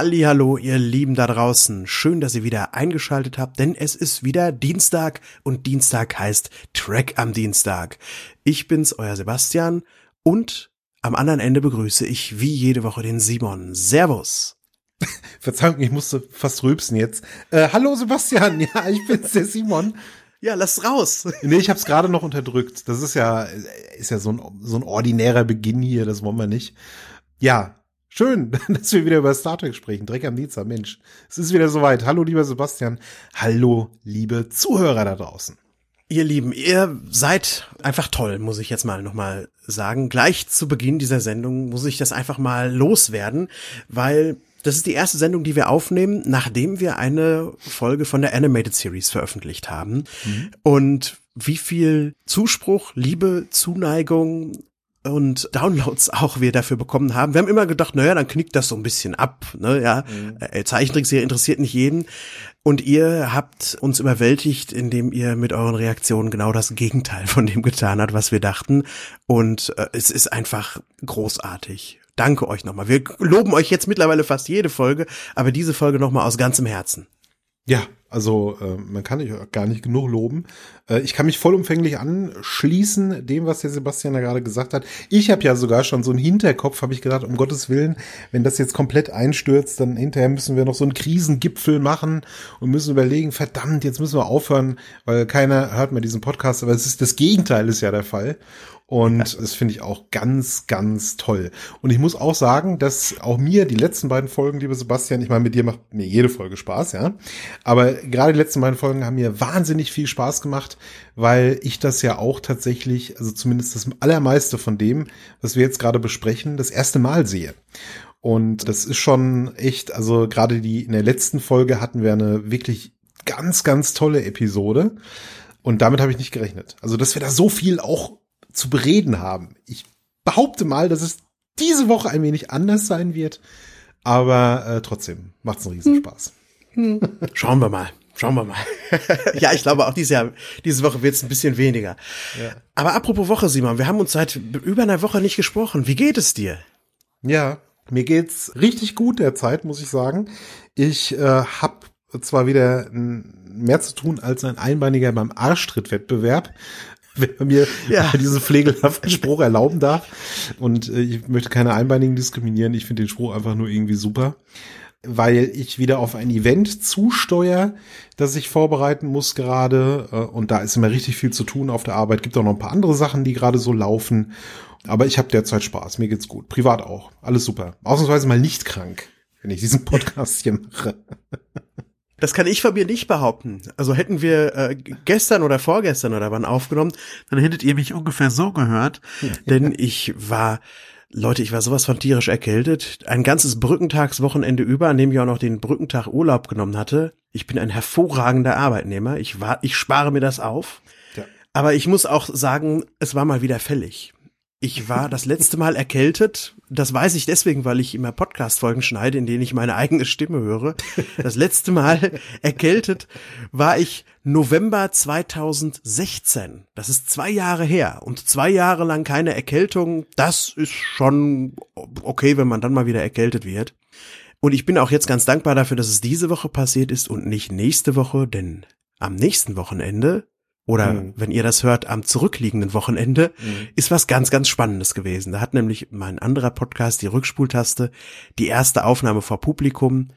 Hallo, ihr Lieben da draußen. Schön, dass ihr wieder eingeschaltet habt, denn es ist wieder Dienstag und Dienstag heißt Track am Dienstag. Ich bin's, euer Sebastian und am anderen Ende begrüße ich wie jede Woche den Simon. Servus. Verzeihung, ich musste fast rülpsen jetzt. Äh, hallo Sebastian, ja, ich bin's, der Simon. Ja, lass raus. Nee, ich hab's gerade noch unterdrückt. Das ist ja, ist ja so ein, so ein ordinärer Beginn hier, das wollen wir nicht. Ja, Schön, dass wir wieder über Star Trek sprechen. Dreck am Dienstag, Mensch. Es ist wieder soweit. Hallo, lieber Sebastian. Hallo, liebe Zuhörer da draußen. Ihr Lieben, ihr seid einfach toll, muss ich jetzt mal nochmal sagen. Gleich zu Beginn dieser Sendung muss ich das einfach mal loswerden, weil das ist die erste Sendung, die wir aufnehmen, nachdem wir eine Folge von der Animated Series veröffentlicht haben. Mhm. Und wie viel Zuspruch, Liebe, Zuneigung und Downloads auch wir dafür bekommen haben. Wir haben immer gedacht, naja, dann knickt das so ein bisschen ab. Ne? Ja, mhm. äh, Zeichentrickserie interessiert nicht jeden. Und ihr habt uns überwältigt, indem ihr mit euren Reaktionen genau das Gegenteil von dem getan habt, was wir dachten. Und äh, es ist einfach großartig. Danke euch nochmal. Wir loben euch jetzt mittlerweile fast jede Folge, aber diese Folge nochmal aus ganzem Herzen. Ja, also äh, man kann dich gar nicht genug loben. Äh, ich kann mich vollumfänglich anschließen dem, was der Sebastian da gerade gesagt hat. Ich habe ja sogar schon so einen Hinterkopf, habe ich gedacht, um Gottes Willen, wenn das jetzt komplett einstürzt, dann hinterher müssen wir noch so einen Krisengipfel machen und müssen überlegen, verdammt, jetzt müssen wir aufhören, weil keiner hört mehr diesen Podcast. Aber es ist das Gegenteil ist ja der Fall. Und das finde ich auch ganz, ganz toll. Und ich muss auch sagen, dass auch mir die letzten beiden Folgen, liebe Sebastian, ich meine, mit dir macht mir jede Folge Spaß, ja. Aber gerade die letzten beiden Folgen haben mir wahnsinnig viel Spaß gemacht, weil ich das ja auch tatsächlich, also zumindest das allermeiste von dem, was wir jetzt gerade besprechen, das erste Mal sehe. Und das ist schon echt, also gerade die, in der letzten Folge hatten wir eine wirklich ganz, ganz tolle Episode. Und damit habe ich nicht gerechnet. Also, dass wir da so viel auch zu bereden haben. Ich behaupte mal, dass es diese Woche ein wenig anders sein wird, aber äh, trotzdem macht es einen Riesenspaß. Hm. Hm. Schauen wir mal. Schauen wir mal. ja, ich glaube auch dieses Jahr, diese Woche wird es ein bisschen weniger. Ja. Aber apropos Woche, Simon, wir haben uns seit über einer Woche nicht gesprochen. Wie geht es dir? Ja, mir geht's richtig gut derzeit, muss ich sagen. Ich äh, habe zwar wieder mehr zu tun als ein Einbeiniger beim Arschtrittwettbewerb wenn man mir ja. diesen pflegelhaften Spruch erlauben darf. Und äh, ich möchte keine Einbeinigen diskriminieren. Ich finde den Spruch einfach nur irgendwie super. Weil ich wieder auf ein Event zusteuere, das ich vorbereiten muss gerade. Äh, und da ist immer richtig viel zu tun auf der Arbeit. Gibt auch noch ein paar andere Sachen, die gerade so laufen. Aber ich habe derzeit Spaß. Mir geht's gut. Privat auch. Alles super. Ausnahmsweise mal nicht krank, wenn ich diesen Podcast hier mache. Das kann ich von mir nicht behaupten. Also hätten wir äh, gestern oder vorgestern oder wann aufgenommen, dann hättet ihr mich ungefähr so gehört. denn ich war, Leute, ich war sowas von tierisch erkältet. Ein ganzes Brückentagswochenende über, an dem ich auch noch den Brückentag Urlaub genommen hatte. Ich bin ein hervorragender Arbeitnehmer. Ich war, ich spare mir das auf. Ja. Aber ich muss auch sagen, es war mal wieder fällig. Ich war das letzte Mal erkältet. Das weiß ich deswegen, weil ich immer Podcast-Folgen schneide, in denen ich meine eigene Stimme höre. Das letzte Mal erkältet war ich November 2016. Das ist zwei Jahre her. Und zwei Jahre lang keine Erkältung. Das ist schon okay, wenn man dann mal wieder erkältet wird. Und ich bin auch jetzt ganz dankbar dafür, dass es diese Woche passiert ist und nicht nächste Woche, denn am nächsten Wochenende oder mhm. wenn ihr das hört am zurückliegenden Wochenende, mhm. ist was ganz, ganz Spannendes gewesen. Da hat nämlich mein anderer Podcast, die Rückspultaste, die erste Aufnahme vor Publikum.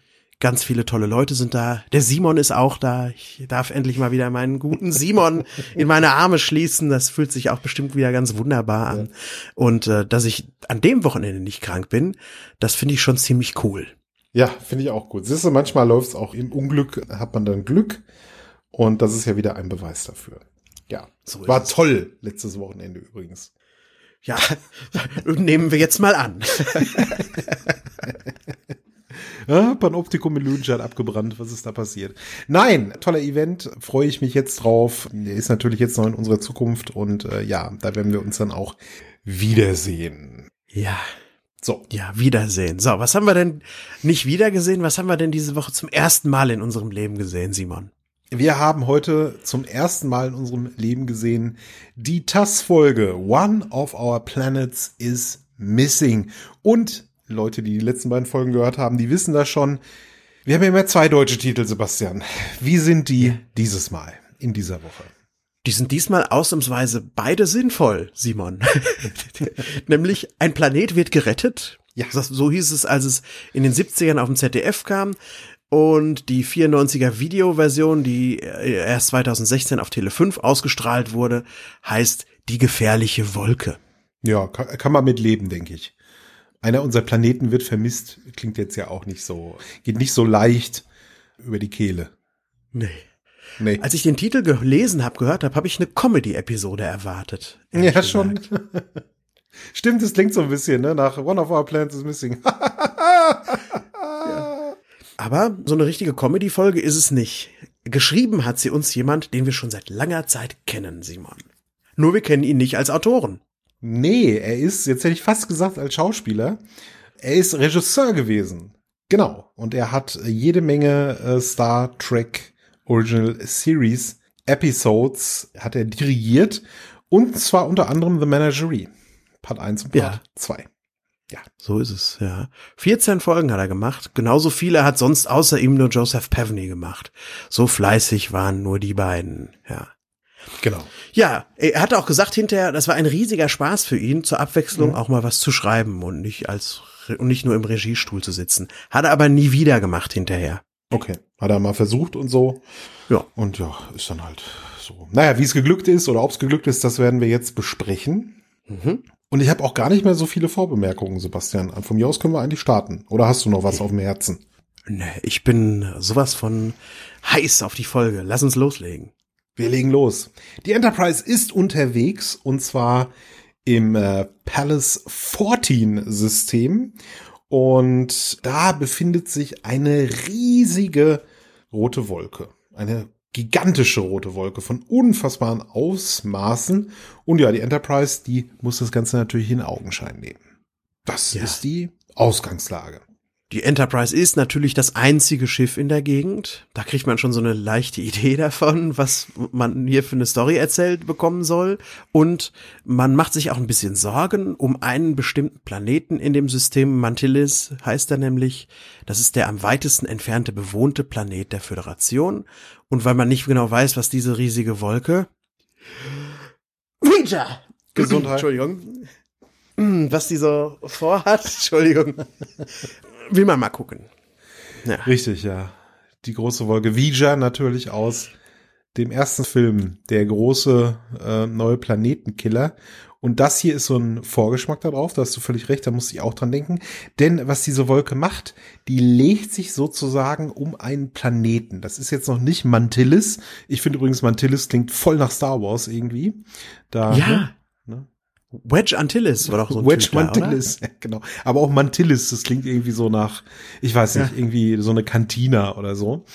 Ganz viele tolle Leute sind da. Der Simon ist auch da. Ich darf endlich mal wieder meinen guten Simon in meine Arme schließen. Das fühlt sich auch bestimmt wieder ganz wunderbar an. Ja. Und äh, dass ich an dem Wochenende nicht krank bin, das finde ich schon ziemlich cool. Ja, finde ich auch gut. Siehst du, manchmal läuft es auch im Unglück, hat man dann Glück. Und das ist ja wieder ein Beweis dafür. Ja, So war toll letztes Wochenende übrigens. Ja, nehmen wir jetzt mal an. Ja, Panoptikum in Lüdenscheid abgebrannt. Was ist da passiert? Nein, toller Event. Freue ich mich jetzt drauf. Der ist natürlich jetzt noch in unserer Zukunft und äh, ja, da werden wir uns dann auch wiedersehen. Ja, So, ja, Wiedersehen. So, was haben wir denn nicht wiedergesehen? Was haben wir denn diese Woche zum ersten Mal in unserem Leben gesehen, Simon? Wir haben heute zum ersten Mal in unserem Leben gesehen die TAS-Folge One of Our Planets is Missing. Und Leute, die die letzten beiden Folgen gehört haben, die wissen das schon. Wir haben ja immer zwei deutsche Titel, Sebastian. Wie sind die dieses Mal in dieser Woche? Die sind diesmal ausnahmsweise beide sinnvoll, Simon. Nämlich ein Planet wird gerettet. Ja. So hieß es, als es in den 70ern auf dem ZDF kam. Und die 94er Videoversion, die äh, erst 2016 auf Tele 5 ausgestrahlt wurde, heißt Die gefährliche Wolke. Ja, kann, kann man mit leben, denke ich. Einer unserer Planeten wird vermisst, klingt jetzt ja auch nicht so, geht nicht so leicht über die Kehle. Nee. Nee. Als ich den Titel gelesen habe, gehört habe, habe ich eine Comedy-Episode erwartet. Ja, schon. gesagt. Stimmt, es klingt so ein bisschen, ne? Nach One of Our Plants is Missing. Aber so eine richtige Comedy-Folge ist es nicht. Geschrieben hat sie uns jemand, den wir schon seit langer Zeit kennen, Simon. Nur wir kennen ihn nicht als Autoren. nee, er ist, jetzt hätte ich fast gesagt, als Schauspieler, er ist Regisseur gewesen. Genau. Und er hat jede Menge äh, Star Trek Original Series Episodes hat er dirigiert. Und zwar unter anderem The Menagerie. Part 1 und Part Ja. 2. So ist es, ja. 14 Folgen hat er gemacht. Genauso viele hat sonst außer ihm nur Joseph Pevney gemacht. So fleißig waren nur die beiden, ja. Genau. Ja, er hatte auch gesagt hinterher, das war ein riesiger Spaß für ihn, zur Abwechslung auch mal was zu schreiben und nicht als und nicht nur im Regiestuhl zu sitzen. Hat er aber nie wieder gemacht hinterher. Okay. Hat er mal versucht und so. Ja. Und ja, ist dann halt so. Naja, wie es geglückt ist oder ob es geglückt ist, das werden wir jetzt besprechen. Mhm. Und ich habe auch gar nicht mehr so viele Vorbemerkungen, Sebastian. Von mir aus können wir eigentlich starten. Oder hast du noch was auf dem Herzen? Nee, ich bin sowas von heiß auf die Folge. Lass uns loslegen. Wir legen los. Die Enterprise ist unterwegs und zwar im äh, Palace 14 System. Und da befindet sich eine riesige rote Wolke. Eine gigantische rote Wolke von unfassbaren Ausmaßen. Und ja, die Enterprise, die muss das Ganze natürlich in Augenschein nehmen. Das Ja. ist die Ausgangslage. Die Enterprise ist natürlich das einzige Schiff in der Gegend. Da kriegt man schon so eine leichte Idee davon, was man hier für eine Story erzählt bekommen soll. Und man macht sich auch ein bisschen Sorgen um einen bestimmten Planeten in dem System. Mantillis heißt er nämlich. Das ist der am weitesten entfernte bewohnte Planet der Föderation. Und weil man nicht genau weiß, was diese riesige Wolke Ouija! Gesundheit. Entschuldigung. Was die so vorhat, Entschuldigung. Will man mal gucken. Ja. Richtig, ja. Die große Wolke Vija natürlich aus dem ersten Film, der große äh, neue Planetenkiller. Und das hier ist so ein Vorgeschmack darauf, da hast du völlig recht, da musste ich auch dran denken. Denn was diese Wolke macht, die legt sich sozusagen um einen Planeten. Das ist jetzt noch nicht Mantillis. Ich finde übrigens, Mantillis klingt voll nach Star Wars irgendwie. Da, Ja. ne? Wedge Antilles war doch so ein Wedge Typ da, Mantillis, ja, genau. Aber auch Mantillis, das klingt irgendwie so nach, ich weiß nicht, irgendwie so eine Kantina oder so.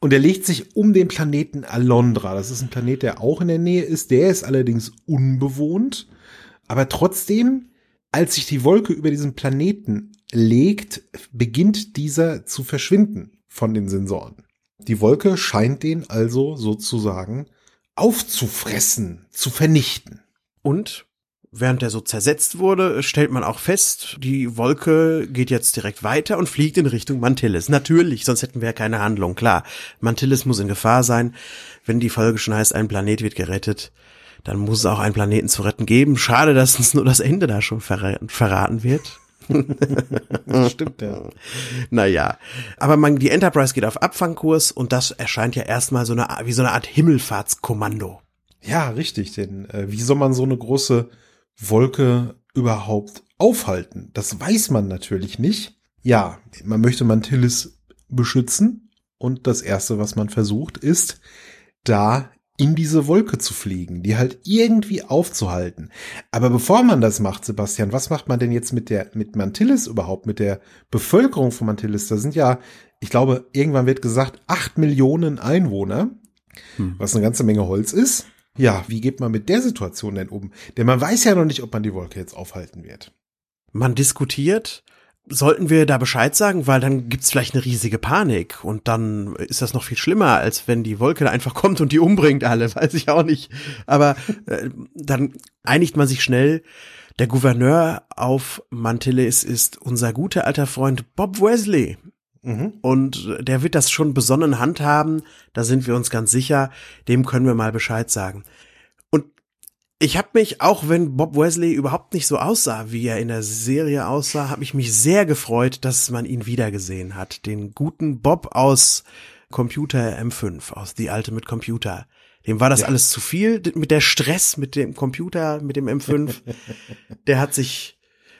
Und er legt sich um den Planeten Alondra. Das ist ein Planet, der auch in der Nähe ist. Der ist allerdings unbewohnt. Aber trotzdem, als sich die Wolke über diesen Planeten legt, beginnt dieser zu verschwinden von den Sensoren. Die Wolke scheint den also sozusagen aufzufressen, zu vernichten. Und während er so zersetzt wurde, stellt man auch fest, die Wolke geht jetzt direkt weiter und fliegt in Richtung Mantillis. Natürlich, sonst hätten wir ja keine Handlung. Klar, Mantillis muss in Gefahr sein. Wenn die Folge schon heißt, ein Planet wird gerettet, dann muss es auch einen Planeten zu retten geben. Schade, dass uns nur das Ende da schon verra verraten wird. Stimmt, ja. Naja, aber man, die Enterprise geht auf Abfangkurs und das erscheint ja erstmal so eine, wie so eine Art Himmelfahrtskommando. Ja, richtig, denn äh, wie soll man so eine große Wolke überhaupt aufhalten? Das weiß man natürlich nicht. Ja, man möchte Mantillis beschützen Und das erste, was man versucht, ist, da in diese Wolke zu fliegen, die halt irgendwie aufzuhalten. Aber bevor man das macht, Sebastian, was macht man denn jetzt mit der, mit Mantillis überhaupt, mit der Bevölkerung von Mantillis? Da sind ja, ich glaube, irgendwann wird gesagt, acht Millionen Einwohner, hm. was eine ganze Menge Holz ist. Ja, wie geht man mit der Situation denn um? Denn man weiß ja noch nicht, ob man die Wolke jetzt aufhalten wird. Man diskutiert, sollten wir da Bescheid sagen, weil dann gibt's vielleicht eine riesige Panik und dann ist das noch viel schlimmer, als wenn die Wolke da einfach kommt und die umbringt alle, weiß ich auch nicht. Aber äh, dann einigt man sich schnell. Der Gouverneur auf Mantillis ist unser guter alter Freund Bob Wesley. Mhm. Und der wird das schon besonnen handhaben, da sind wir uns ganz sicher, dem können wir mal Bescheid sagen. Ich habe mich, auch wenn Bob Wesley überhaupt nicht so aussah, wie er in der Serie aussah, habe ich mich sehr gefreut, dass man ihn wiedergesehen hat. Den guten Bob aus Computer M5, aus Die Alte mit Computer. Dem war das ja. alles zu viel mit der Stress mit dem Computer, mit dem M5. der hat sich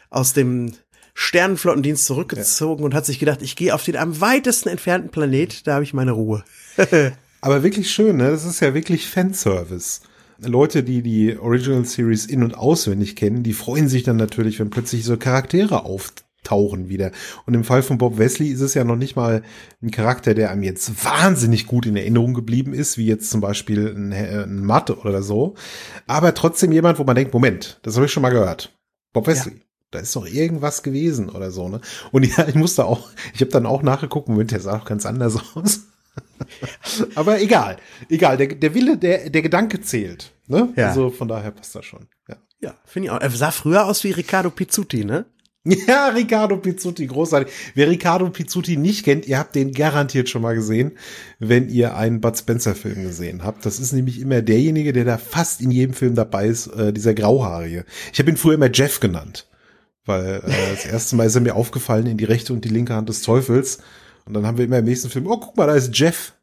aus dem Sternenflottendienst zurückgezogen ja. und hat sich gedacht, ich gehe auf den am weitesten entfernten Planet, da habe ich meine Ruhe. Aber wirklich schön, ne? Das ist ja wirklich Fanservice. Leute, die die Original Series in- und auswendig kennen, die freuen sich dann natürlich, wenn plötzlich so Charaktere auftauchen wieder. Und im Fall von Bob Wesley ist es ja noch nicht mal ein Charakter, der einem jetzt wahnsinnig gut in Erinnerung geblieben ist, wie jetzt zum Beispiel ein, ein Matt oder so. Aber trotzdem jemand, wo man denkt, Moment, das habe ich schon mal gehört. Bob Wesley. Ja. Da ist doch irgendwas gewesen oder so, ne? Und ja, ich musste auch, ich habe dann auch nachgeguckt, Moment, der sah auch ganz anders aus. Aber egal, egal, der, der Wille, der, der Gedanke zählt. Ne? Ja. Also von daher passt das schon. Ja, ja finde ich auch. Er sah früher aus wie Riccardo Pizzuti, ne? Ja, Riccardo Pizzuti, großartig. Wer Riccardo Pizzuti nicht kennt, ihr habt den garantiert schon mal gesehen, wenn ihr einen Bud Spencer Film gesehen habt. Das ist nämlich immer derjenige, der da fast in jedem Film dabei ist, äh, dieser Grauhaarige. Ich habe ihn früher immer Jeff genannt, weil äh, das erste Mal ist er mir aufgefallen in die rechte und die linke Hand des Teufels. Und dann haben wir immer im nächsten Film, oh, guck mal, da ist Jeff.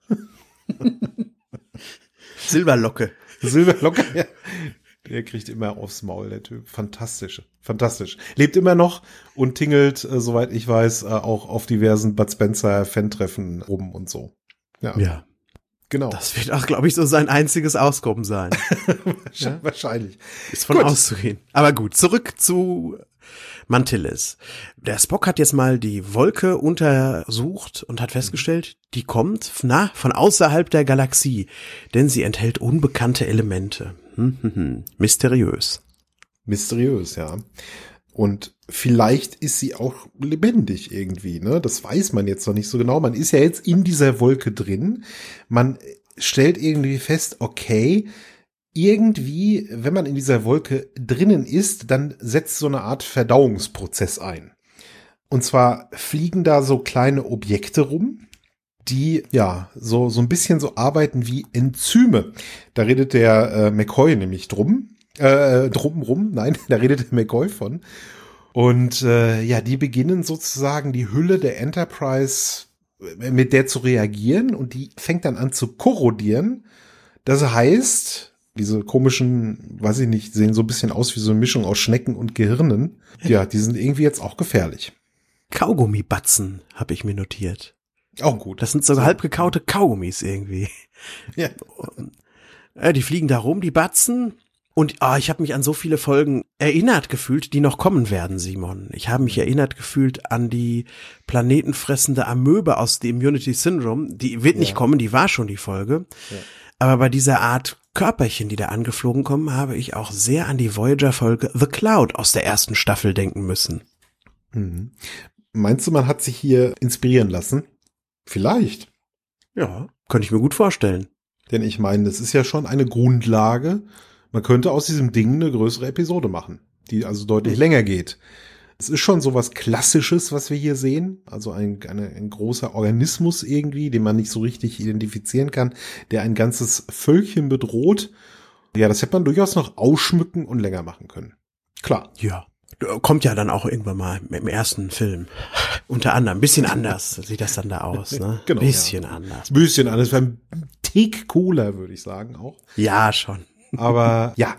Silberlocke. Silberlocke, ja. Der kriegt immer aufs Maul, der Typ. Fantastisch. Fantastisch. Lebt immer noch und tingelt, äh, soweit ich weiß, äh, auch auf diversen Bud Spencer Fan-Treffen rum und so. Ja. ja. Genau. Das wird auch, glaube ich, so sein einziges Auskommen sein. Wahrscheinlich. Ist von gut. auszugehen. Aber gut, zurück zu Mantillis. Der Spock hat jetzt mal die Wolke untersucht und hat festgestellt, die kommt na, von außerhalb der Galaxie, denn sie enthält unbekannte Elemente. Hm, hm, hm. Mysteriös. Mysteriös, ja. Und vielleicht ist sie auch lebendig irgendwie, ne? Das weiß man jetzt noch nicht so genau. Man ist ja jetzt in dieser Wolke drin. Man stellt irgendwie fest, okay, irgendwie, wenn man in dieser Wolke drinnen ist, dann setzt so eine Art Verdauungsprozess ein. Und zwar fliegen da so kleine Objekte rum, die ja so, so ein bisschen so arbeiten wie Enzyme. Da redet der äh, McCoy nämlich drum. Äh, drum rum, nein, da redet der McCoy von. Und äh, ja, die beginnen sozusagen die Hülle der Enterprise äh, mit der zu reagieren und die fängt dann an zu korrodieren. Das heißt, diese komischen, weiß ich nicht, sehen so ein bisschen aus wie so eine Mischung aus Schnecken und Gehirnen. Ja, die sind irgendwie jetzt auch gefährlich. Kaugummibatzen habe ich mir notiert. Auch gut. Das sind so, so. halb gekaute Kaugummis irgendwie. Ja. ja. Die fliegen da rum, die Batzen. Und ah, ich habe mich an so viele Folgen erinnert gefühlt, die noch kommen werden, Simon. Ich habe mich erinnert gefühlt an die planetenfressende Amöbe aus dem Immunity Syndrome. Die wird nicht kommen, die war schon die Folge. Ja. Aber bei dieser Art Körperchen, die da angeflogen kommen, habe ich auch sehr an die Voyager-Folge The Cloud aus der ersten Staffel denken müssen. Mhm. Meinst du, man hat sich hier inspirieren lassen? Vielleicht. Ja, könnte ich mir gut vorstellen. Denn ich meine, das ist ja schon eine Grundlage. Man könnte aus diesem Ding eine größere Episode machen, die also deutlich länger geht. Es ist schon so was Klassisches, was wir hier sehen. Also ein, eine, ein großer Organismus irgendwie, den man nicht so richtig identifizieren kann, der ein ganzes Völkchen bedroht. Ja, das hätte man durchaus noch ausschmücken und länger machen können. Klar. Ja. Kommt ja dann auch irgendwann mal im ersten Film. Unter anderem. Bisschen anders sieht das dann da aus, ne? Genau. Bisschen ja. anders. Bisschen anders. Ein Tick cooler, würde ich sagen, auch. Ja, schon. Aber ja,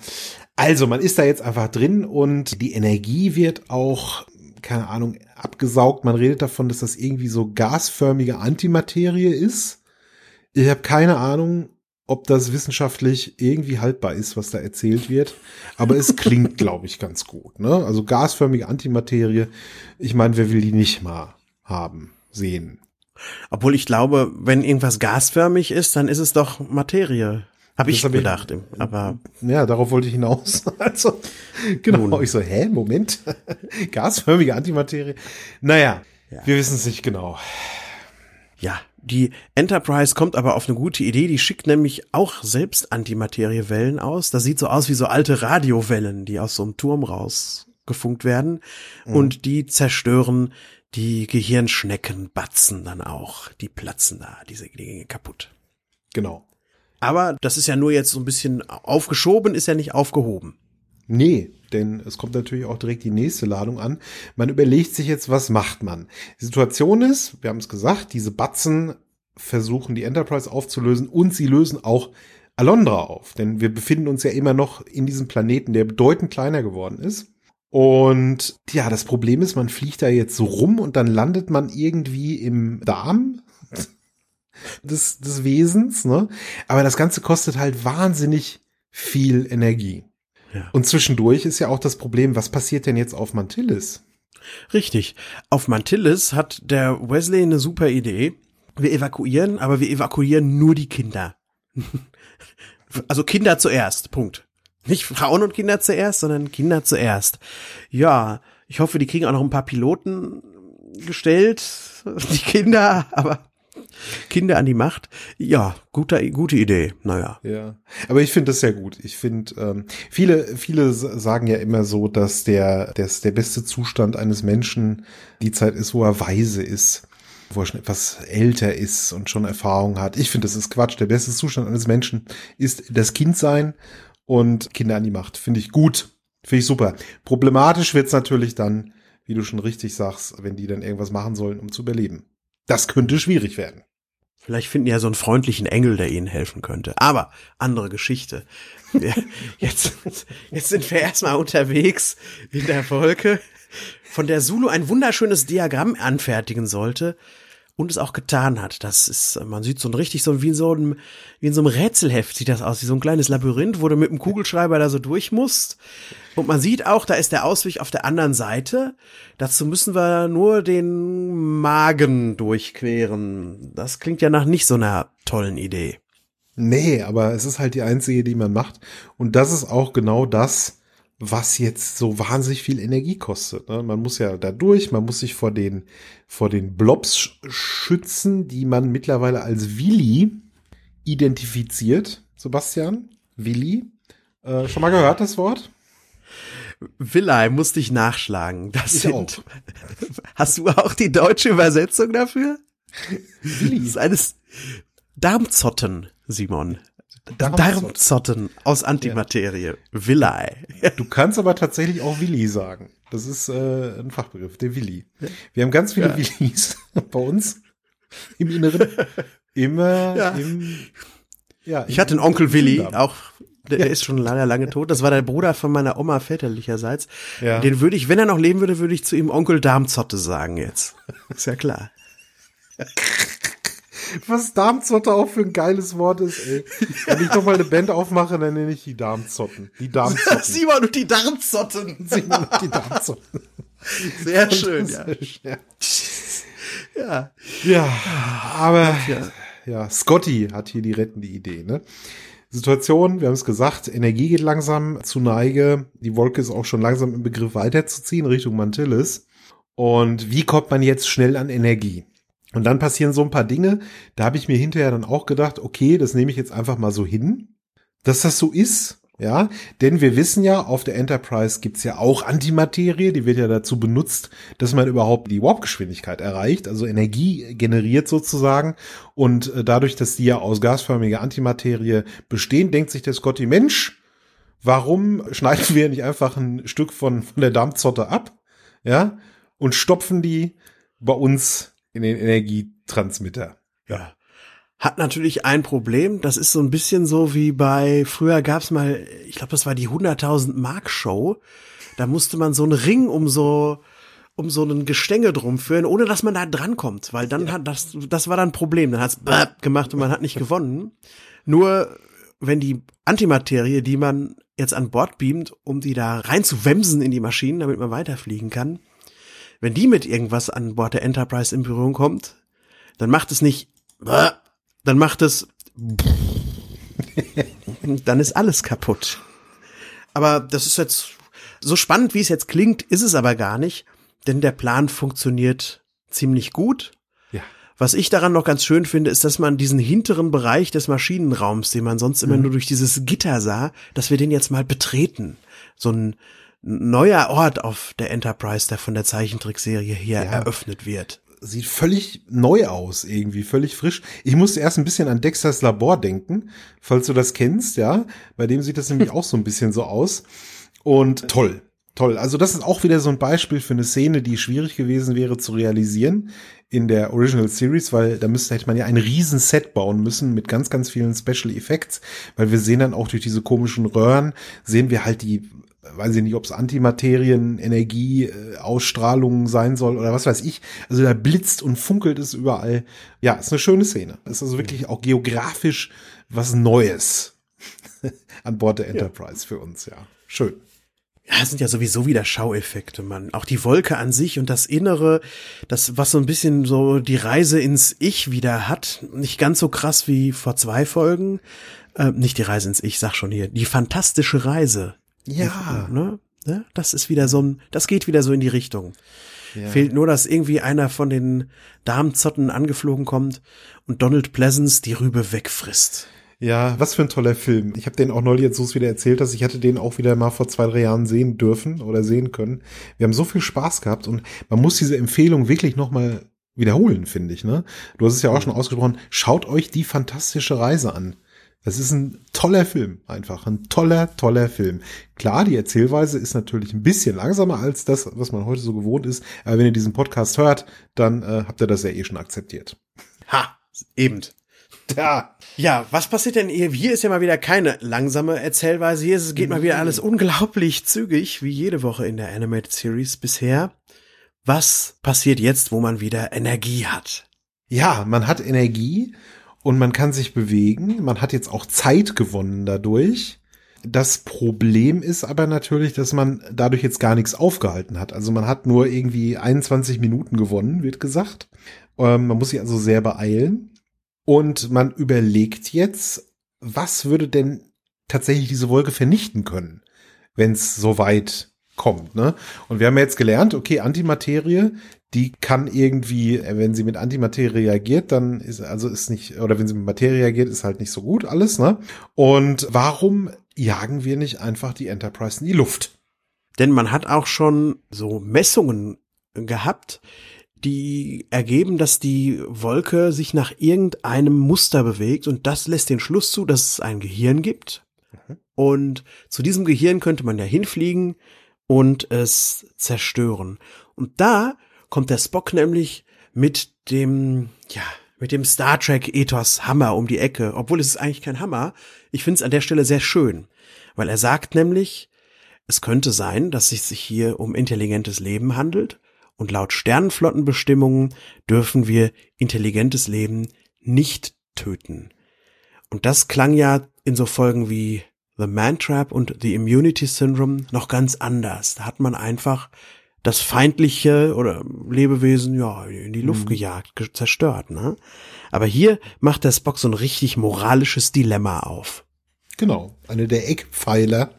also man ist da jetzt einfach drin und die Energie wird auch keine Ahnung, abgesaugt. Man redet davon, dass das irgendwie so gasförmige Antimaterie ist. Ich habe keine Ahnung, ob das wissenschaftlich irgendwie haltbar ist, was da erzählt wird. Aber es klingt, glaube ich, ganz gut. Ne? Also gasförmige Antimaterie. Ich meine, wer will die nicht mal haben, sehen? Obwohl ich glaube, wenn irgendwas gasförmig ist, dann ist es doch Materie. Habe ich hab gedacht, ich, aber. Ja, darauf wollte ich hinaus. Also, genau. Nun. Ich so, hä, Moment. Gasförmige Antimaterie. Naja, ja. wir wissen es nicht genau. Ja, die Enterprise kommt aber auf eine gute Idee. Die schickt nämlich auch selbst Antimateriewellen aus. Das sieht so aus wie so alte Radiowellen, die aus so einem Turm rausgefunkt werden. Mhm. Und die zerstören die Gehirnschnecken, Batzen dann auch. Die platzen da, diese Dinge kaputt. Genau. Aber das ist ja nur jetzt so ein bisschen aufgeschoben, ist ja nicht aufgehoben. Nee, denn es kommt natürlich auch direkt die nächste Ladung an. Man überlegt sich jetzt, was macht man? Die Situation ist, wir haben es gesagt, diese Batzen versuchen die Enterprise aufzulösen und sie lösen auch Alondra auf, denn wir befinden uns ja immer noch in diesem Planeten, der bedeutend kleiner geworden ist. Und ja, das Problem ist, man fliegt da jetzt rum und dann landet man irgendwie im Darm des, des Wesens, ne? Aber das Ganze kostet halt wahnsinnig viel Energie. Ja. Und zwischendurch ist ja auch das Problem, was passiert denn jetzt auf Mantillis? Richtig. Auf Mantillis hat der Wesley eine super Idee. Wir evakuieren, aber wir evakuieren nur die Kinder. also Kinder zuerst. Punkt. Nicht Frauen und Kinder zuerst, sondern Kinder zuerst. Ja, ich hoffe, die kriegen auch noch ein paar Piloten gestellt, die Kinder, aber Kinder an die Macht. Ja, gute, gute Idee. Naja. Ja. Aber ich finde das sehr gut. Ich finde, ähm, viele, viele sagen ja immer so, dass der, dass der beste Zustand eines Menschen die Zeit ist, wo er weise ist wo er schon etwas älter ist und schon Erfahrung hat. Ich finde, das ist Quatsch. Der beste Zustand eines Menschen ist das Kindsein und Kinder an die Macht. Finde ich gut. Finde ich super. Problematisch wird's natürlich dann, wie du schon richtig sagst, wenn die dann irgendwas machen sollen, um zu überleben. Das könnte schwierig werden. Vielleicht finden ja so einen freundlichen Engel, der ihnen helfen könnte. Aber andere Geschichte. Jetzt, jetzt sind wir erstmal unterwegs in der Wolke, von der Zulu ein wunderschönes Diagramm anfertigen sollte, und es auch getan hat. Das ist, man sieht so ein richtig so wie in so einem, wie in so einem Rätselheft sieht das aus, wie so ein kleines Labyrinth, wo du mit dem Kugelschreiber da so durch musst. Und man sieht auch, da ist der Ausweg auf der anderen Seite. Dazu müssen wir nur den Magen durchqueren. Das klingt ja nach nicht so einer tollen Idee. Nee, aber es ist halt die einzige, die man macht. Und das ist auch genau das, was jetzt so wahnsinnig viel Energie kostet. Ne? Man muss ja da durch, man muss sich vor den, vor den Blobs schützen, die man mittlerweile als Willi identifiziert. Sebastian, Willi. Äh, schon mal gehört das Wort? Villai musste ich nachschlagen. Das ich sind. Auch. Hast du auch die deutsche Übersetzung dafür? Willi. Das ist eines Darmzotten, Simon. Darmzotten aus Antimaterie. Ja. Villi. Du kannst aber tatsächlich auch Willi sagen. Das ist äh, ein Fachbegriff, der Willi. Wir haben ganz viele ja. Willis bei uns im Inneren. Immer ja. im ja, Ich hatte einen Onkel Willi, auch der, der ist schon lange, lange tot. Das war der Bruder von meiner Oma väterlicherseits. Ja. Den würde ich, wenn er noch leben würde, würde ich zu ihm Onkel Darmzotte sagen jetzt. Ist ja klar. Was Darmzotte auch für ein geiles Wort ist, ey. Wenn ich noch mal eine Band aufmache, dann nenne ich die Darmzotten. Die Darmzotten. Simon und die Darmzotten. Simon und die Darmzotten. Sehr schön, ja. ja. Ja, aber ja. ja, Scotty hat hier die rettende Idee, ne? Situation, wir haben es gesagt, Energie geht langsam zu Neige. Die Wolke ist auch schon langsam im Begriff weiterzuziehen Richtung Mantillis. Und wie kommt man jetzt schnell an Energie? Und dann passieren so ein paar Dinge, da habe ich mir hinterher dann auch gedacht, okay, das nehme ich jetzt einfach mal so hin, dass das so ist, ja, denn wir wissen ja, auf der Enterprise gibt's ja auch Antimaterie, die wird ja dazu benutzt, dass man überhaupt die Warp-Geschwindigkeit erreicht, also Energie generiert sozusagen. Und äh, dadurch, dass die ja aus gasförmiger Antimaterie bestehen, denkt sich der Scotty, Mensch, warum schneiden wir nicht einfach ein Stück von, von der Dampfzotte ab, ja, und stopfen die bei uns in den Energietransmitter. Ja. Hat natürlich ein Problem. Das ist so ein bisschen so wie bei, früher gab's mal, ich glaube, das war die 100.000 Mark Show. Da musste man so einen Ring um so, um so einen Gestänge drum führen, ohne dass man da drankommt, weil dann ja. hat das, das war dann ein Problem. Dann hat's gemacht und man hat nicht gewonnen. Nur wenn die Antimaterie, die man jetzt an Bord beamt, um die da reinzuwemsen in die Maschinen, damit man weiterfliegen kann, wenn die mit irgendwas an Bord der Enterprise in Berührung kommt, dann macht es nicht, dann macht es, dann ist alles kaputt. Aber das ist jetzt so spannend, wie es jetzt klingt, ist es aber gar nicht, denn der Plan funktioniert ziemlich gut. Ja. Was ich daran noch ganz schön finde, ist, dass man diesen hinteren Bereich des Maschinenraums, den man sonst immer mhm. nur durch dieses Gitter sah, dass wir den jetzt mal betreten. So ein neuer Ort auf der Enterprise, der von der Zeichentrickserie hier ja. eröffnet wird sieht völlig neu aus, irgendwie, völlig frisch. Ich musste erst ein bisschen an Dexters Labor denken, falls du das kennst, ja. Bei dem sieht das nämlich auch so ein bisschen so aus. Und toll, toll. Also das ist auch wieder so ein Beispiel für eine Szene, die schwierig gewesen wäre zu realisieren in der Original Series, weil da müsste hätte man ja ein riesen Set bauen müssen mit ganz ganz vielen Special Effects, weil wir sehen dann auch durch diese komischen Röhren sehen wir halt die weiß ich nicht, ob es Antimaterien, Energie, äh, Ausstrahlung sein soll oder was weiß ich. Also da blitzt und funkelt es überall. Ja, ist eine schöne Szene. Ist also wirklich auch geografisch was Neues an Bord der Enterprise ja. für uns, ja. Schön. Ja, es sind ja sowieso wieder Schaueffekte, Mann. Auch die Wolke an sich und das Innere, das, was so ein bisschen so die Reise ins Ich wieder hat. Nicht ganz so krass wie vor zwei Folgen. Äh, nicht die Reise ins Ich, sag schon hier. Die fantastische Reise. Ja. Ne? ne? Das ist wieder so ein, das geht wieder so in die Richtung. Ja. Fehlt nur, dass irgendwie einer von den Darmzotten angeflogen kommt und Donald Pleasance die Rübe wegfrisst. Ja, was für ein toller Film. Ich habe den auch neulich jetzt so wieder erzählt, dass ich hatte den auch wieder mal vor zwei, drei Jahren sehen dürfen oder sehen können. Wir haben so viel Spaß gehabt und man muss diese Empfehlung wirklich nochmal wiederholen, finde ich. Ne? Du hast es ja auch schon ausgesprochen. Schaut euch die fantastische Reise an. Das ist ein toller Film, einfach ein toller, toller Film. Klar, die Erzählweise ist natürlich ein bisschen langsamer als das, was man heute so gewohnt ist. Aber wenn ihr diesen Podcast hört, dann äh, habt ihr das ja eh schon akzeptiert. Ha, eben. Ja. Ja, was passiert denn hier? Hier ist ja mal wieder keine langsame Erzählweise. Hier geht mal wieder alles unglaublich zügig, wie jede Woche in der Animated Series bisher. Was passiert jetzt, wo man wieder Energie hat? Ja, man hat Energie und man kann sich bewegen. Man hat jetzt auch Zeit gewonnen dadurch. Das Problem ist aber natürlich, dass man dadurch jetzt gar nichts aufgehalten hat. Also man hat nur irgendwie 21 Minuten gewonnen, wird gesagt. Ähm, man muss sich also sehr beeilen. Und man überlegt jetzt, was würde denn tatsächlich diese Wolke vernichten können, wenn es so weit kommt. Ne? Und wir haben ja jetzt gelernt, okay, Antimaterie, die kann irgendwie, wenn sie mit Antimaterie reagiert, dann ist also ist nicht, oder wenn sie mit Materie reagiert, ist halt nicht so gut alles. Ne? Und warum jagen wir nicht einfach die Enterprise in die Luft? Denn man hat auch schon so Messungen gehabt, die ergeben, dass die Wolke sich nach irgendeinem Muster bewegt und das lässt den Schluss zu, dass es ein Gehirn gibt. Mhm. Und zu diesem Gehirn könnte man ja hinfliegen und es zerstören. Und da kommt der Spock nämlich mit dem, ja, mit dem Star Trek Ethos Hammer um die Ecke, obwohl es ist eigentlich kein Hammer. Ich finde es an der Stelle sehr schön, weil er sagt nämlich, es könnte sein, dass es sich hier um intelligentes Leben handelt und laut Sternenflottenbestimmungen dürfen wir intelligentes Leben nicht töten. Und das klang ja in so Folgen wie The Man Trap und The Immunity Syndrome noch ganz anders. Da hat man einfach das feindliche oder Lebewesen ja in die Luft mhm. gejagt, ge zerstört, ne? Aber hier macht der Spock so ein richtig moralisches Dilemma auf. Genau, eine der Eckpfeiler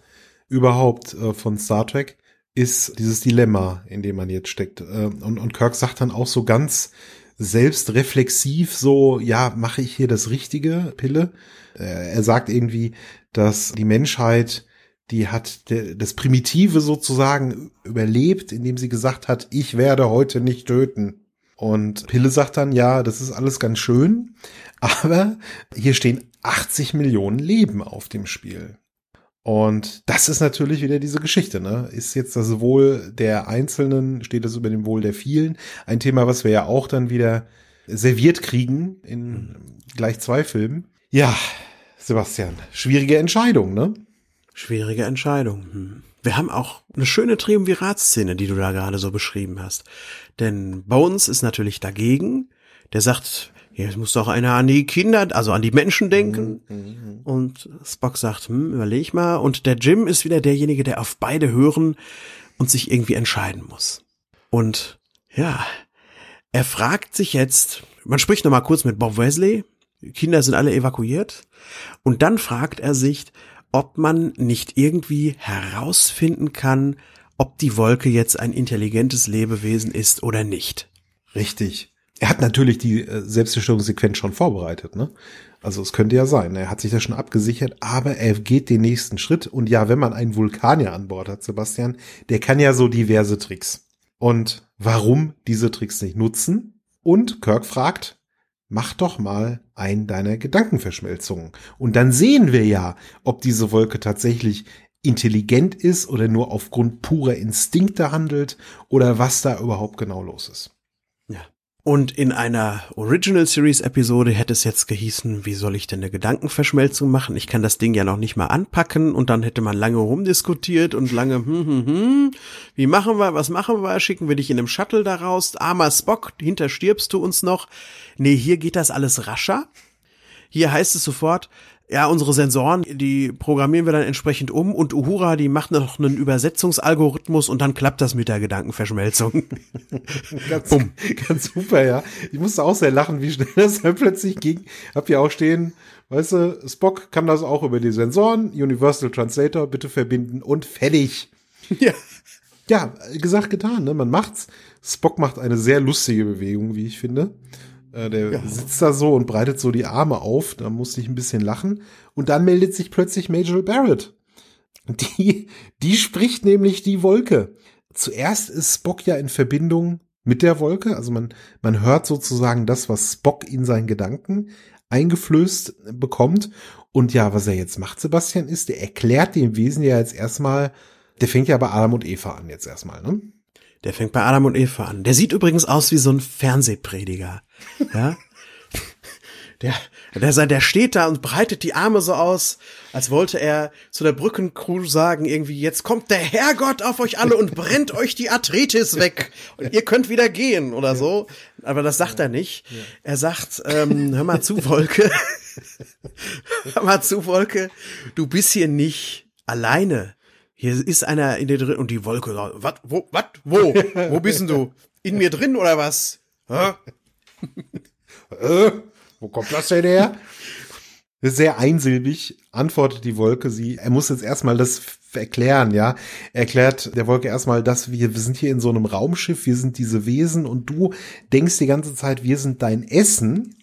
überhaupt äh, von Star Trek ist dieses Dilemma, in dem man jetzt steckt. Äh, und, und Kirk sagt dann auch so ganz selbstreflexiv so, ja, mache ich hier das Richtige, Pille? Äh, er sagt irgendwie, dass die Menschheit, die hat das Primitive sozusagen überlebt, indem sie gesagt hat, ich werde heute nicht töten. Und Pille sagt dann, ja, das ist alles ganz schön, aber hier stehen 80 Millionen Leben auf dem Spiel. Und das ist natürlich wieder diese Geschichte, ne? Ist jetzt das Wohl der Einzelnen, steht das über dem Wohl der vielen? Ein Thema, was wir ja auch dann wieder serviert kriegen in gleich zwei Filmen. Ja, Sebastian, schwierige Entscheidung, ne? Schwierige Entscheidung. Hm. Wir haben auch eine schöne Triumviratszene, die du da gerade so beschrieben hast. Denn Bones ist natürlich dagegen. Der sagt, jetzt muss doch einer an die Kinder, also an die Menschen denken. Mhm. Und Spock sagt, hm, überleg mal. Und der Jim ist wieder derjenige, der auf beide hören und sich irgendwie entscheiden muss. Und ja, er fragt sich jetzt, man spricht noch mal kurz mit Bob Wesley. Kinder sind alle evakuiert. Und dann fragt er sich, ob man nicht irgendwie herausfinden kann, ob die Wolke jetzt ein intelligentes Lebewesen ist oder nicht. Richtig. Er hat natürlich die äh, Selbstbestimmungssequenz schon vorbereitet, ne? Also es könnte ja sein, er hat sich das schon abgesichert, aber er geht den nächsten Schritt. Und ja, wenn man einen Vulkanier an Bord hat, Sebastian, der kann ja so diverse Tricks. Und warum diese Tricks nicht nutzen? Und Kirk fragt, mach doch mal ein deiner Gedankenverschmelzungen. Und dann sehen wir ja, ob diese Wolke tatsächlich intelligent ist oder nur aufgrund purer Instinkte handelt oder was da überhaupt genau los ist. Und in einer Original Series Episode hätte es jetzt gehießen, wie soll ich denn eine Gedankenverschmelzung machen? Ich kann das Ding ja noch nicht mal anpacken und dann hätte man lange rumdiskutiert und lange, hm, hm, hm, wie machen wir, was machen wir? Schicken wir dich in einem Shuttle da raus? Armer Spock, hinter stirbst du uns noch? Nee, hier geht das alles rascher. Hier heißt es sofort, ja, unsere Sensoren, die programmieren wir dann entsprechend um und Uhura, die macht noch einen Übersetzungsalgorithmus und dann klappt das mit der Gedankenverschmelzung. ganz, Bumm. ganz super, ja. Ich musste auch sehr lachen, wie schnell das dann plötzlich ging. Hab ja auch stehen, weißt du, Spock kann das auch über die Sensoren, Universal Translator bitte verbinden und fertig. Ja. Ja, gesagt, getan, ne? Man macht's. Spock macht eine sehr lustige Bewegung, wie ich finde. Äh, der ja. sitzt da so und breitet so die Arme auf. Da musste ich ein bisschen lachen. Und dann meldet sich plötzlich Major Barrett. Die, die spricht nämlich die Wolke. Zuerst ist Spock ja in Verbindung mit der Wolke. Also man, man hört sozusagen das, was Spock in seinen Gedanken eingeflößt bekommt. Und ja, was er jetzt macht, Sebastian, ist, der erklärt dem Wesen ja jetzt erstmal, der fängt ja bei Adam und Eva an jetzt erstmal, ne? Der fängt bei Adam und Eva an. Der sieht übrigens aus wie so ein Fernsehprediger. Ja. Der, der, der steht da und breitet die Arme so aus, als wollte er zu der Brückencrew sagen, irgendwie, jetzt kommt der Herrgott auf euch alle und brennt euch die Arthritis weg. Und ihr könnt wieder gehen oder so. Aber das sagt er nicht. Er sagt, ähm, hör mal zu, Wolke. hör mal zu, Wolke. Du bist hier nicht alleine. Hier ist einer in der drin und die Wolke, was, wo, was, wo, wo bist denn du? In mir drin oder was? Hä? äh, wo kommt das denn her? Sehr einsilbig antwortet die Wolke sie. Er muss jetzt erstmal das erklären, ja. Er erklärt der Wolke erstmal, dass wir, wir sind hier in so einem Raumschiff, wir sind diese Wesen und du denkst die ganze Zeit, wir sind dein Essen.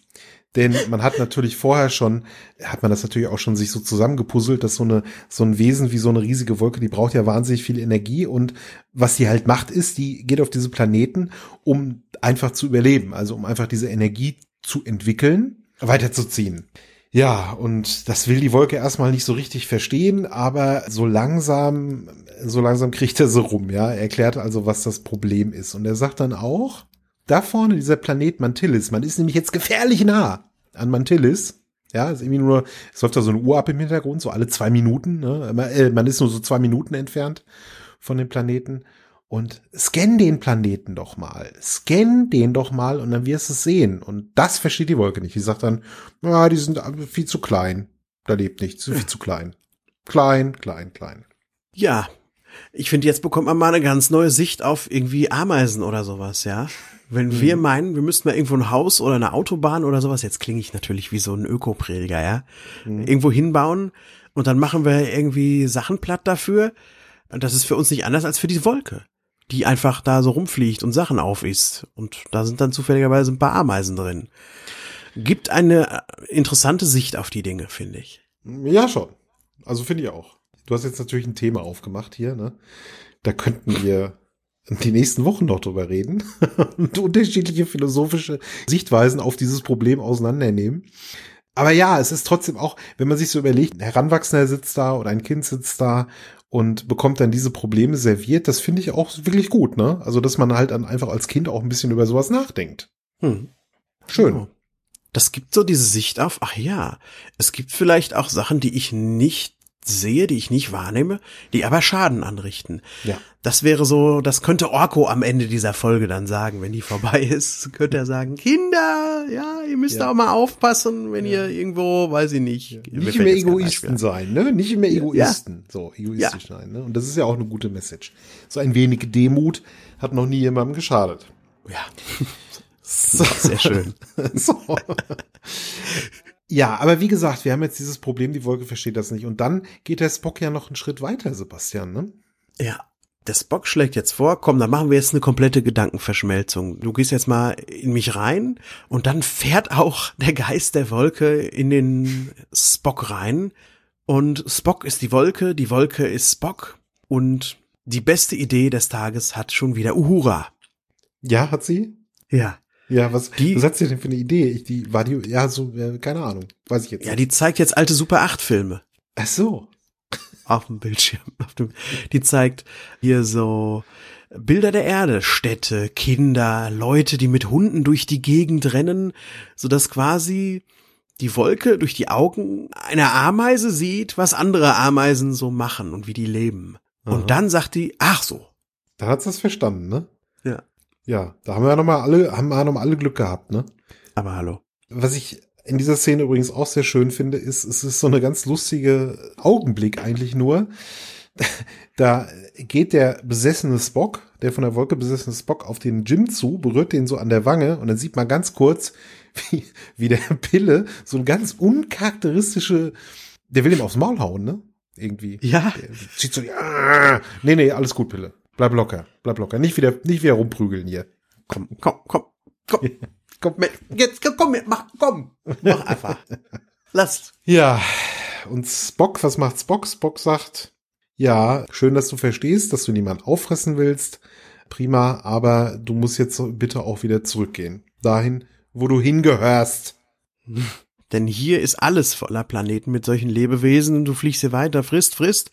Denn man hat natürlich vorher schon, hat man das natürlich auch schon sich so zusammengepuzzelt, dass so eine, so ein Wesen wie so eine riesige Wolke, die braucht ja wahnsinnig viel Energie und was die halt macht ist, die geht auf diese Planeten, um einfach zu überleben, also um einfach diese Energie zu entwickeln, weiterzuziehen. Ja, und das will die Wolke erstmal nicht so richtig verstehen, aber so langsam, so langsam kriegt er so rum, ja. Er erklärt also, was das Problem ist. Und er sagt dann auch, da vorne, dieser Planet Mantillis, man ist nämlich jetzt gefährlich nah an Mantillis. Ja, ist irgendwie nur, es läuft da so eine Uhr ab im Hintergrund, so alle zwei Minuten. Ne? Äh, man ist nur so zwei Minuten entfernt von dem Planeten. Und scan den Planeten doch mal. Scan den doch mal und dann wirst du es sehen. Und das versteht die Wolke nicht. Die sagt dann, ah, die sind viel zu klein. Da lebt nichts, viel zu klein. Klein, klein, klein. Ja, ich finde, jetzt bekommt man mal eine ganz neue Sicht auf irgendwie Ameisen oder sowas, ja. Wenn mhm. wir meinen, wir müssten mal irgendwo ein Haus oder eine Autobahn oder sowas, jetzt klinge ich natürlich wie so ein Ökoprediger, ja, mhm. irgendwo hinbauen und dann machen wir irgendwie Sachen platt dafür. Und das ist für uns nicht anders als für die Wolke, die einfach da so rumfliegt und Sachen aufisst. Und da sind dann zufälligerweise ein paar Ameisen drin. Gibt eine interessante Sicht auf die Dinge, finde ich. Ja, schon. Also finde ich auch. Du hast jetzt natürlich ein Thema aufgemacht hier, ne? Da könnten wir die nächsten Wochen noch drüber reden und unterschiedliche philosophische Sichtweisen auf dieses Problem auseinandernehmen. Aber ja, es ist trotzdem auch, wenn man sich so überlegt, ein Heranwachsender sitzt da oder ein Kind sitzt da und bekommt dann diese Probleme serviert, das finde ich auch wirklich gut, ne? Also, dass man halt dann einfach als Kind auch ein bisschen über sowas nachdenkt. Hm. Schön. Das gibt so diese Sicht auf, ach ja, es gibt vielleicht auch Sachen, die ich nicht sehe, die ich nicht wahrnehme, die aber Schaden anrichten. Ja. Das wäre so, das könnte Orko am Ende dieser Folge dann sagen, wenn die vorbei ist, könnte er sagen, Kinder, ja, ihr müsst Ja. auch mal aufpassen, wenn ihr irgendwo, weiß ich nicht. mir Nicht mehr Egoisten sein, ne? Nicht mehr Egoisten. So, egoistisch sein, ne? Und das ist ja auch eine gute Message. So ein wenig Demut hat noch nie jemandem geschadet. Ja. Sehr schön. so. Ja, aber wie gesagt, wir haben jetzt dieses Problem, die Wolke versteht das nicht. Und dann geht der Spock ja noch einen Schritt weiter, Sebastian, ne? Ja. Der Spock schlägt jetzt vor, komm, dann machen wir jetzt eine komplette Gedankenverschmelzung. Du gehst jetzt mal in mich rein und dann fährt auch der Geist der Wolke in den Spock rein. Und Spock ist die Wolke, die Wolke ist Spock. Und die beste Idee des Tages hat schon wieder Uhura. Ja, hat sie? Ja. Ja, was, Die- was hat sie denn für eine Idee? Ich, die, war die, ja, so, äh, keine Ahnung. Weiß ich jetzt Ja, nicht. die zeigt jetzt alte Super 8 Filme. Ach so. auf dem Bildschirm. Auf dem, die zeigt hier so Bilder der Erde, Städte, Kinder, Leute, die mit Hunden durch die Gegend rennen, so dass quasi die Wolke durch die Augen einer Ameise sieht, was andere Ameisen so machen und wie die leben. Aha. Und dann sagt die, ach so. Dann hat sie das verstanden, ne? Ja. Ja, da haben wir ja nochmal alle, haben wir noch mal alle Glück gehabt, ne? Aber hallo. Was ich in dieser Szene übrigens auch sehr schön finde, ist, es ist so eine ganz lustige Augenblick eigentlich nur. Da geht der besessene Spock, der von der Wolke besessene Spock auf den Jim zu, berührt den so an der Wange und dann sieht man ganz kurz, wie, wie der Pille so ein ganz uncharakteristische, der will ihm aufs Maul hauen, ne? Irgendwie. Ja. Der zieht so, ja, nee, nee, alles gut, Pille. Bleib locker, bleib locker. Nicht wieder, nicht wieder rumprügeln hier. Komm, komm, komm, komm. komm, mit, jetzt, komm, komm, mach, komm. Mach einfach. Lass. Ja, und Spock, was macht Spock? Spock sagt, ja, schön, dass du verstehst, dass du niemand auffressen willst. Prima, aber du musst jetzt bitte auch wieder zurückgehen. Dahin, wo du hingehörst. Denn hier ist alles voller Planeten mit solchen Lebewesen. Du fliegst hier weiter, frisst, frisst,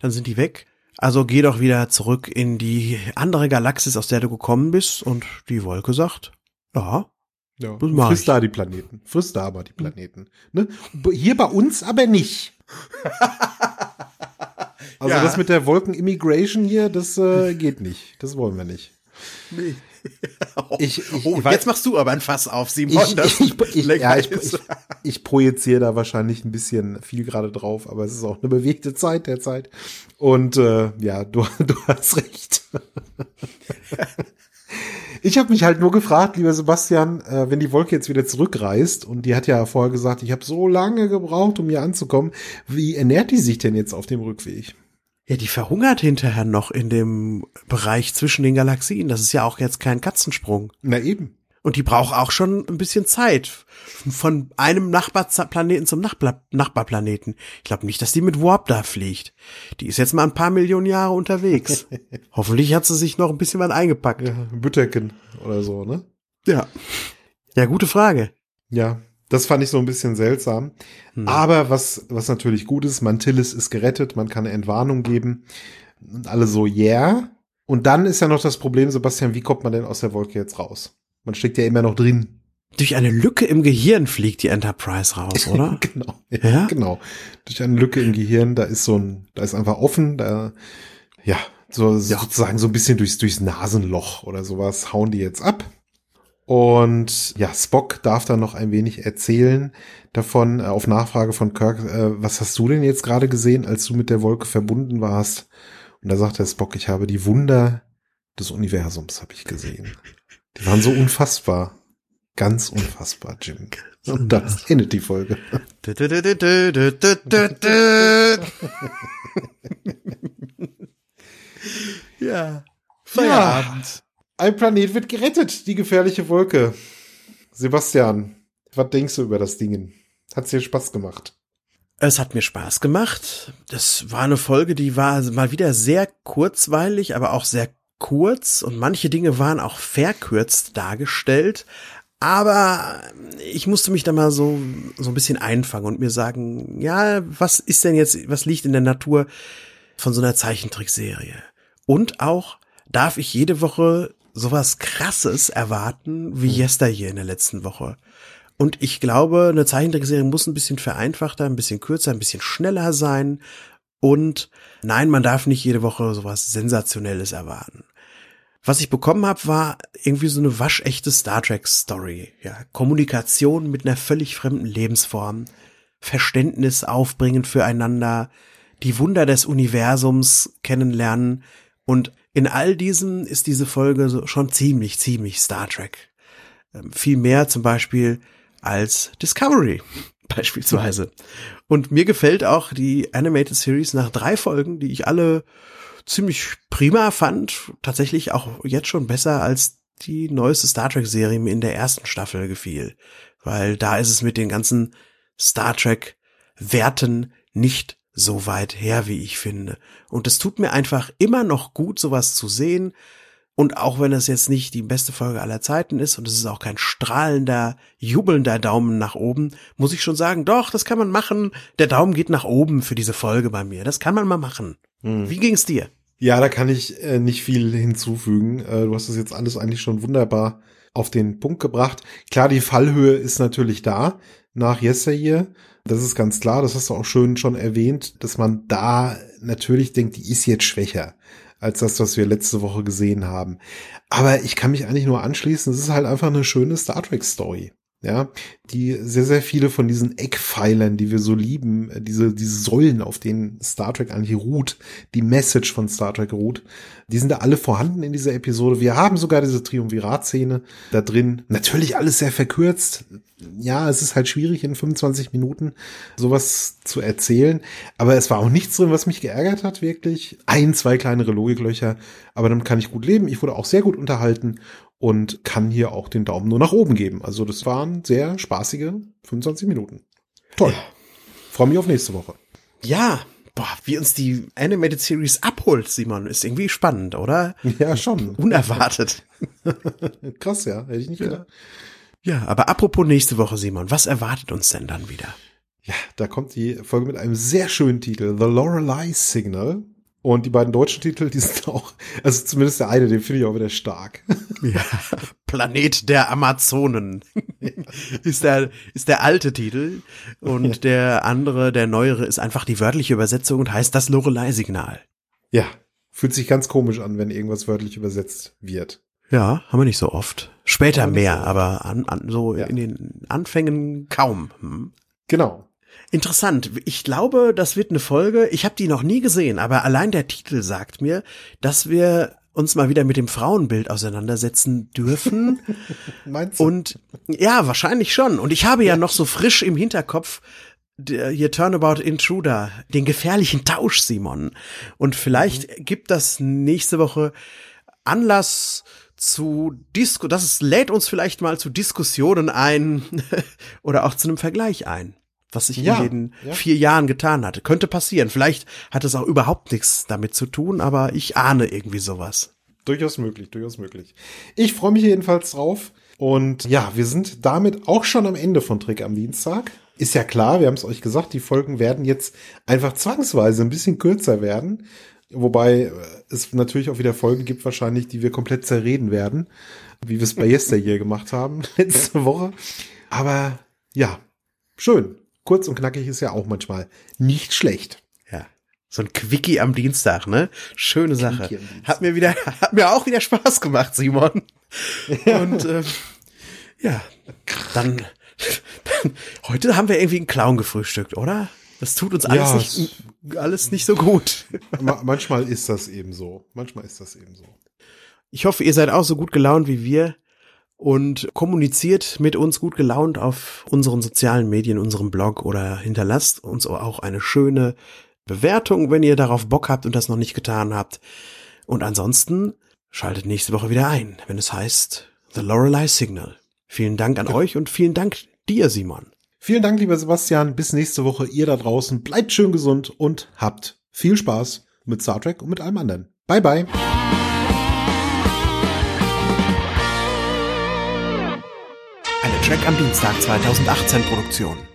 dann sind die weg. Also geh doch wieder zurück in die andere Galaxis, aus der du gekommen bist. Und die Wolke sagt, ja, Ja, frisst ich. da die Planeten. Frisst da aber die Planeten. Ne? Hier bei uns aber nicht. Also Ja. das mit der Wolken-Immigration hier, das äh, geht nicht. Das wollen wir nicht. Ich, ich, oh, jetzt machst du aber ein Fass auf, Simon. ich, das ich, ich, ja, ich, ich, ich projiziere da wahrscheinlich ein bisschen viel gerade drauf, aber es ist auch eine bewegte Zeit derzeit. Und äh, ja, du, du hast recht. Ich habe mich halt nur gefragt, lieber Sebastian, äh, wenn die Wolke jetzt wieder zurückreist und die hat ja vorher gesagt, ich habe so lange gebraucht, um hier anzukommen, wie ernährt die sich denn jetzt auf dem Rückweg? Ja, die verhungert hinterher noch in dem Bereich zwischen den Galaxien. Das ist ja auch jetzt kein Katzensprung. Na eben. Und die braucht auch schon ein bisschen Zeit. Von einem Nachbarplaneten zum Nachbar Nachbarplaneten. Ich glaube nicht, dass die mit Warp da fliegt. Die ist jetzt mal ein paar Millionen Jahre unterwegs. Hoffentlich hat sie sich noch ein bisschen was eingepackt. Ja, Bütterken oder so, ne? Ja. Ja, gute Frage. Ja, das fand ich so ein bisschen seltsam. Aber was, was natürlich gut ist, Mantillis ist gerettet, man kann eine Entwarnung geben. Und alle so, yeah. Und dann ist ja noch das Problem, Sebastian, wie kommt man denn aus der Wolke jetzt raus? Man steckt ja immer noch drin. Durch eine Lücke im Gehirn fliegt die Enterprise raus, oder? genau. Ja? Genau. Durch eine Lücke im Gehirn, da ist so ein, da ist einfach offen, da, ja, so, sozusagen so ein bisschen durchs, durchs Nasenloch oder sowas hauen die jetzt ab. Und ja, Spock darf dann noch ein wenig erzählen davon, äh, auf Nachfrage von Kirk, äh, was hast du denn jetzt gerade gesehen, als du mit der Wolke verbunden warst? Und da sagt der Spock, ich habe die Wunder des Universums, habe ich gesehen. Die waren so unfassbar. Ganz unfassbar, Jim. Und dann endet die Folge. Dü, dü. Ja. Ein Planet wird gerettet, die gefährliche Wolke. Sebastian, was denkst du über das Ding? Hat's dir Spaß gemacht? Es hat mir Spaß gemacht. Das war eine Folge, die war mal wieder sehr kurzweilig, aber auch sehr kurz und manche Dinge waren auch verkürzt dargestellt. Aber ich musste mich da mal so, so ein bisschen einfangen und mir sagen, ja, was ist denn jetzt, was liegt in der Natur von so einer Zeichentrickserie? Und auch, darf ich jede Woche sowas krasses erwarten wie Yesteryear in der letzten Woche? Und ich glaube, eine Zeichentrickserie muss ein bisschen vereinfachter, ein bisschen kürzer, ein bisschen schneller sein. Und nein, man darf nicht jede Woche sowas Sensationelles erwarten. Was ich bekommen habe, war irgendwie so eine waschechte Star Trek Story. Ja, Kommunikation mit einer völlig fremden Lebensform, Verständnis aufbringen füreinander, die Wunder des Universums kennenlernen und in all diesem ist diese Folge schon ziemlich, ziemlich Star Trek. Ähm, viel mehr zum Beispiel als Discovery beispielsweise. Und mir gefällt auch die Animated Series nach drei Folgen, die ich alle ziemlich prima fand, tatsächlich auch jetzt schon besser als die neueste Star Trek Serie mir in der ersten Staffel gefiel, weil da ist es mit den ganzen Star Trek Werten nicht so weit her, wie ich finde. Und es tut mir einfach immer noch gut, sowas zu sehen. Und auch wenn es jetzt nicht die beste Folge aller Zeiten ist und es ist auch kein strahlender, jubelnder Daumen nach oben, muss ich schon sagen, doch, das kann man machen. Der Daumen geht nach oben für diese Folge bei mir. Das kann man mal machen. Hm. Wie ging's dir? Ja, da kann ich äh, nicht viel hinzufügen. Äh, du hast das jetzt alles eigentlich schon wunderbar auf den Punkt gebracht. Klar, die Fallhöhe ist natürlich da nach Yesteryear. Das ist ganz klar. Das hast du auch schön schon erwähnt, dass man da natürlich denkt, die ist jetzt schwächer als das, was wir letzte Woche gesehen haben. Aber ich kann mich eigentlich nur anschließen. Es ist halt einfach eine schöne Star Trek Story ja, die sehr, sehr viele von diesen Eckpfeilern, die wir so lieben, äh, diese, diese Säulen, auf denen Star Trek eigentlich ruht, die Message von Star Trek ruht, die sind da alle vorhanden in dieser Episode. Wir haben sogar diese Triumvirat-Szene da drin. Natürlich alles sehr verkürzt. Ja, es ist halt schwierig in 25 Minuten sowas zu erzählen. Aber es war auch nichts drin, was mich geärgert hat, wirklich. Ein, zwei kleinere Logiklöcher. Aber damit kann ich gut leben. Ich wurde auch sehr gut unterhalten und kann hier auch den Daumen nur nach oben geben. Also das waren sehr spaßige 25 Minuten. Toll. Ja. Freue mich auf nächste Woche. Ja, boah, wie uns die Animated Series abholt, Simon, ist irgendwie spannend, oder? Ja, schon. Unerwartet. Krass, ja, hätte ich nicht gedacht. Ja. ja, aber apropos nächste Woche, Simon, was erwartet uns denn dann wieder? Ja, da kommt die Folge mit einem sehr schönen Titel, The Lorelei Signal. Und die beiden deutschen Titel, die sind auch, also zumindest der eine, den finde ich auch wieder stark. Ja, Planet der Amazonen ist der ist der alte Titel und der andere, der neuere, ist einfach die wörtliche Übersetzung und heißt das Lorelei-Signal. Ja, fühlt sich ganz komisch an, wenn irgendwas wörtlich übersetzt wird. Ja, haben wir nicht so oft. Später mehr, aber an, an, so ja. in den Anfängen kaum. Hm. Genau. Interessant. Ich glaube, das wird eine Folge. Ich habe die noch nie gesehen, aber allein der Titel sagt mir, dass wir uns mal wieder mit dem Frauenbild auseinandersetzen dürfen. Meinst du? Und ja, wahrscheinlich schon. Und ich habe ja noch so frisch im Hinterkopf der, hier Turnabout Intruder, den gefährlichen Tausch, Simon. Und vielleicht mhm. gibt das nächste Woche Anlass zu Disco, das ist, lädt uns vielleicht mal zu Diskussionen ein oder auch zu einem Vergleich ein was ich ja, in den ja. vier Jahren getan hatte. Könnte passieren. Vielleicht hat es auch überhaupt nichts damit zu tun, aber ich ahne irgendwie sowas. Durchaus möglich, durchaus möglich. Ich freue mich jedenfalls drauf. Und ja, wir sind damit auch schon am Ende von Trick am Dienstag. Ist ja klar, wir haben es euch gesagt, die Folgen werden jetzt einfach zwangsweise ein bisschen kürzer werden. Wobei äh, es natürlich auch wieder Folgen gibt, wahrscheinlich, die wir komplett zerreden werden, wie wir es bei Yesteryear gemacht haben letzte Woche. Aber ja, schön kurz und knackig ist ja auch manchmal nicht schlecht. Ja. So ein Quickie am Dienstag, ne? Schöne Sache. Hat mir wieder, hat mir auch wieder Spaß gemacht, Simon. Und ähm, ja, dann, dann, heute haben wir irgendwie einen Clown gefrühstückt, oder? Das tut uns alles, ja, nicht, alles nicht so gut. manchmal ist das eben so. Manchmal ist das eben so. Ich hoffe, ihr seid auch so gut gelaunt wie wir und kommuniziert mit uns gut gelaunt auf unseren sozialen Medien, unserem Blog oder hinterlasst uns auch eine schöne Bewertung, wenn ihr darauf Bock habt und das noch nicht getan habt. Und ansonsten schaltet nächste Woche wieder ein, wenn es heißt The Lorelei Signal. Vielen Dank an ja. euch und vielen Dank dir, Simon. Vielen Dank, lieber Sebastian. Bis nächste Woche. Ihr da draußen bleibt schön gesund und habt viel Spaß mit Star Trek und mit allem anderen. Bye bye. Track am Dienstag 2018 Produktion.